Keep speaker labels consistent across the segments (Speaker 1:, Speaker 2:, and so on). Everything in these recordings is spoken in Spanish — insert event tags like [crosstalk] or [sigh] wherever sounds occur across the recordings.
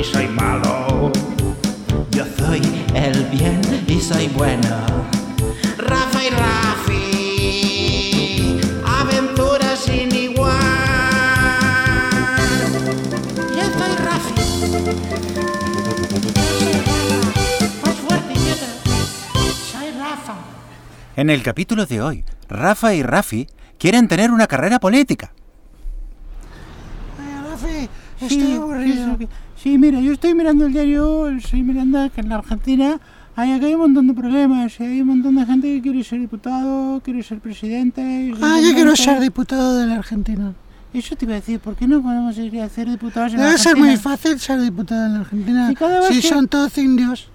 Speaker 1: y soy malo. Yo soy el bien y soy bueno. Rafa y Rafi, aventuras sin igual. Yo soy Rafi. Más fuerte. Soy Rafa.
Speaker 2: En el capítulo de hoy, Rafa y Rafi quieren tener una carrera política.
Speaker 3: Rafi, estoy aburrido.
Speaker 4: Sí, sí, mira, yo estoy mirando el diario, estoy mirando que en la Argentina hay, un montón de problemas, y hay un montón de gente que quiere ser diputado, quiere ser presidente. y
Speaker 3: Ah, yo quiero ser diputado de la Argentina.
Speaker 4: Eso te iba a decir, ¿por qué no podemos ir a ser diputados en la
Speaker 3: Debe ser
Speaker 4: Argentina?
Speaker 3: muy fácil ser diputado en la Argentina.
Speaker 4: Sí,
Speaker 3: Si
Speaker 4: que-
Speaker 3: son todos indios.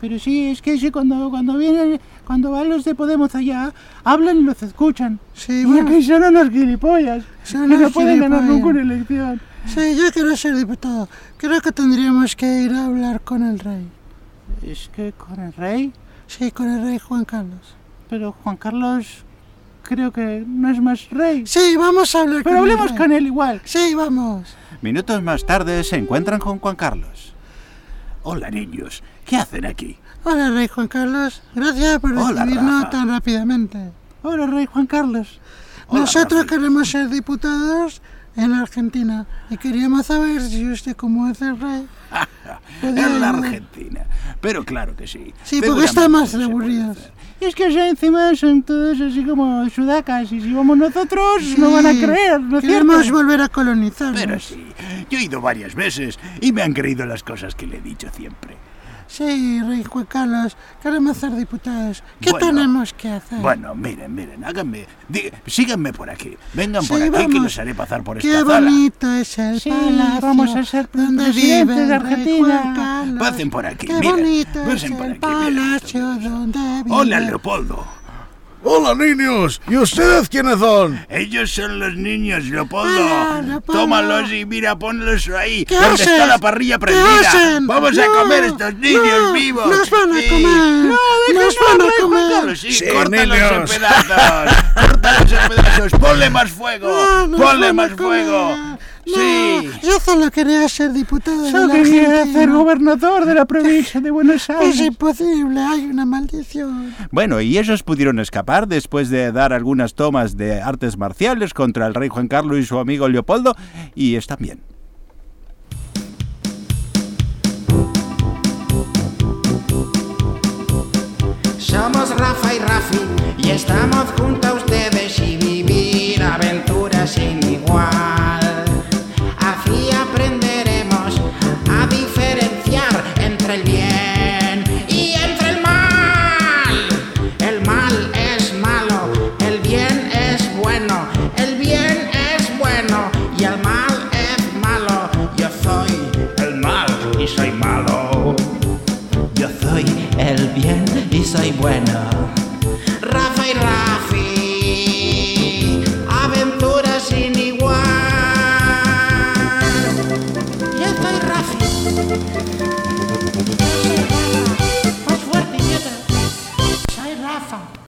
Speaker 4: Pero sí, es que sí, cuando, cuando vienen, cuando van los de Podemos allá, hablan y los escuchan.
Speaker 3: Sí,
Speaker 4: Porque
Speaker 3: bueno.
Speaker 4: son unos gilipollas,
Speaker 3: Son
Speaker 4: que no pueden ganar
Speaker 3: gilipollas.
Speaker 4: nunca una elección.
Speaker 3: Sí, yo quiero ser diputado. Creo que tendríamos que ir a hablar con el rey.
Speaker 4: Es que con el rey,
Speaker 3: Sí, con el rey Juan Carlos.
Speaker 4: pero Juan Carlos creo que no es más rey.
Speaker 3: Sí, vamos a hablar
Speaker 4: Pero
Speaker 3: con
Speaker 4: hablemos
Speaker 3: el rey.
Speaker 4: con él igual.
Speaker 3: Sí, vamos.
Speaker 2: Minutos más tarde se encuentran con Juan Carlos.
Speaker 5: Hola niños, ¿qué hacen aquí?
Speaker 3: Hola, rey Juan Carlos. Gracias por
Speaker 5: Hola,
Speaker 3: recibirnos
Speaker 5: Rafa.
Speaker 3: tan rápidamente.
Speaker 4: Hola, rey Juan Carlos.
Speaker 5: Hola,
Speaker 3: Nosotros queremos ser diputados en la Argentina y queríamos saber si usted, como es el rey, [laughs]
Speaker 5: En la Argentina. Pero claro que sí.
Speaker 3: Sí, porque aburridos.
Speaker 5: hacer.
Speaker 4: Y es que allá encima son todos así como sudacas y si vamos nosotros no van a
Speaker 3: Sí,
Speaker 4: creer, ¿no
Speaker 3: Queremos
Speaker 4: cierto?
Speaker 3: volver a colonizarnos.
Speaker 5: Pero sí, yo he ido varias veces y me han creído las cosas que le he dicho siempre.
Speaker 3: Sí, rey Juan Carlos, queremos ser diputados. ¿Qué
Speaker 5: Bueno,
Speaker 3: tenemos que hacer?
Speaker 5: Bueno, miren, miren, háganme, síganme por aquí. Vengan
Speaker 3: Sí,
Speaker 5: por aquí que los haré pasar por
Speaker 3: Qué
Speaker 5: esta sala.
Speaker 3: bonito es el
Speaker 4: Sí,
Speaker 3: palacio
Speaker 4: vamos a ser
Speaker 3: donde
Speaker 4: presidentes
Speaker 3: vive
Speaker 4: de Argentina.
Speaker 5: Pasen por aquí,
Speaker 3: Qué
Speaker 5: miren,
Speaker 3: bonito es
Speaker 5: pasen por
Speaker 3: el
Speaker 5: aquí, miren
Speaker 3: palacio donde vive.
Speaker 5: Hola, Leopoldo.
Speaker 6: Hola niños, ¿y ustedes quiénes son?
Speaker 5: Ellos son los niños, Leopoldo.
Speaker 3: Leopoldo.
Speaker 5: Tómalos y mira, ponlos ahí,
Speaker 3: ¿Qué
Speaker 5: donde
Speaker 3: haces?
Speaker 5: está la parrilla
Speaker 3: ¿Qué
Speaker 5: prendida.
Speaker 3: hacen?
Speaker 5: Vamos a
Speaker 3: No,
Speaker 5: comer estos niños
Speaker 3: no,
Speaker 5: vivos.
Speaker 3: Nos van a
Speaker 5: Sí.
Speaker 3: comer. nos van a comer.
Speaker 5: Córtalos, sí,
Speaker 6: Sí,
Speaker 5: córtalos en
Speaker 6: niños.
Speaker 5: pedazos. córtalos en pedazos. Ponle más fuego.
Speaker 3: No,
Speaker 5: Ponle más fuego.
Speaker 3: comer. No,
Speaker 5: Sí.
Speaker 3: yo solo quería ser diputado de
Speaker 4: Solo
Speaker 3: la
Speaker 4: quería ser gobernador de la provincia de Buenos [laughs]
Speaker 3: Es
Speaker 4: Aires.
Speaker 3: imposible, hay una maldición.
Speaker 2: Bueno, y ellos pudieron escapar después de dar algunas tomas de artes marciales contra el rey Juan Carlos y su amigo Leopoldo, y están bien.
Speaker 1: Somos Rafa y Rafi y estamos junto sin igual. Así aprenderemos a diferenciar entre el bien Thank you.